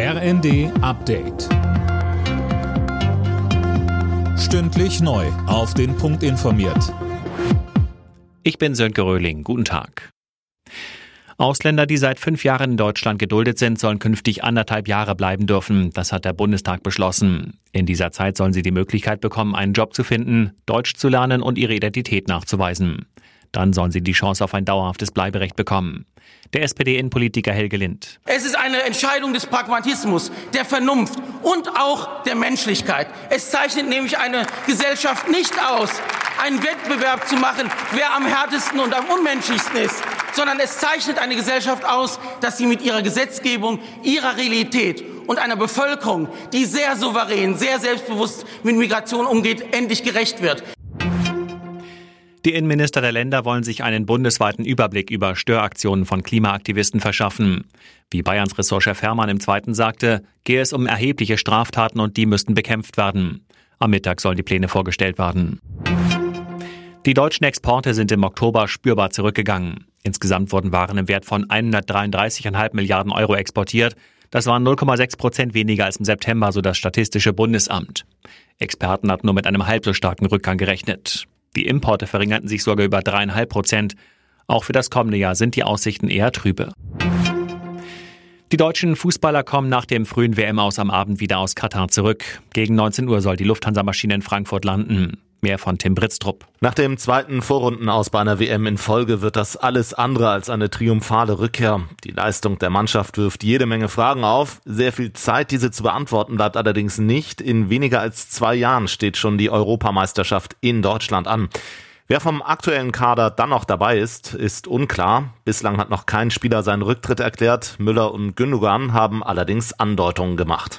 RND Update. Stündlich neu. Auf den Punkt informiert. Ich bin Sönke Röhling. Guten Tag. Ausländer, die seit fünf Jahren in Deutschland geduldet sind, sollen künftig anderthalb Jahre bleiben dürfen. Das hat der Bundestag beschlossen. In dieser Zeit sollen sie die Möglichkeit bekommen, einen Job zu finden, Deutsch zu lernen und ihre Identität nachzuweisen. Dann sollen sie die Chance auf ein dauerhaftes Bleiberecht bekommen. Der SPD-Innenpolitiker Helge Lind. Es ist eine Entscheidung des Pragmatismus, der Vernunft und auch der Menschlichkeit. Es zeichnet nämlich eine Gesellschaft nicht aus, einen Wettbewerb zu machen, wer am härtesten und am unmenschlichsten ist, sondern es zeichnet eine Gesellschaft aus, dass sie mit ihrer Gesetzgebung, ihrer Realität und einer Bevölkerung, die sehr souverän, sehr selbstbewusst mit Migration umgeht, endlich gerecht wird. Die Innenminister der Länder wollen sich einen bundesweiten Überblick über Störaktionen von Klimaaktivisten verschaffen. Wie Bayerns Ressortchef Hermann im Zweiten sagte, gehe es um erhebliche Straftaten und die müssten bekämpft werden. Am Mittag sollen die Pläne vorgestellt werden. Die deutschen Exporte sind im Oktober spürbar zurückgegangen. Insgesamt wurden Waren im Wert von 133,5 Milliarden Euro exportiert. Das waren 0,6 Prozent weniger als im September, so das Statistische Bundesamt. Experten hatten nur mit einem halb so starken Rückgang gerechnet. Die Importe verringerten sich sogar über dreieinhalb Prozent. Auch für das kommende Jahr sind die Aussichten eher trübe. Die deutschen Fußballer kommen nach dem frühen WM aus am Abend wieder aus Katar zurück. Gegen 19 Uhr soll die Lufthansa-Maschine in Frankfurt landen. Mehr von Tim Britztrup. Nach dem zweiten Vorrundenaus bei einer WM in Folge wird das alles andere als eine triumphale Rückkehr. Die Leistung der Mannschaft wirft jede Menge Fragen auf. Sehr viel Zeit, diese zu beantworten, bleibt allerdings nicht. In weniger als zwei Jahren steht schon die Europameisterschaft in Deutschland an. Wer vom aktuellen Kader dann noch dabei ist, ist unklar. Bislang hat noch kein Spieler seinen Rücktritt erklärt. Müller und Gündogan haben allerdings Andeutungen gemacht.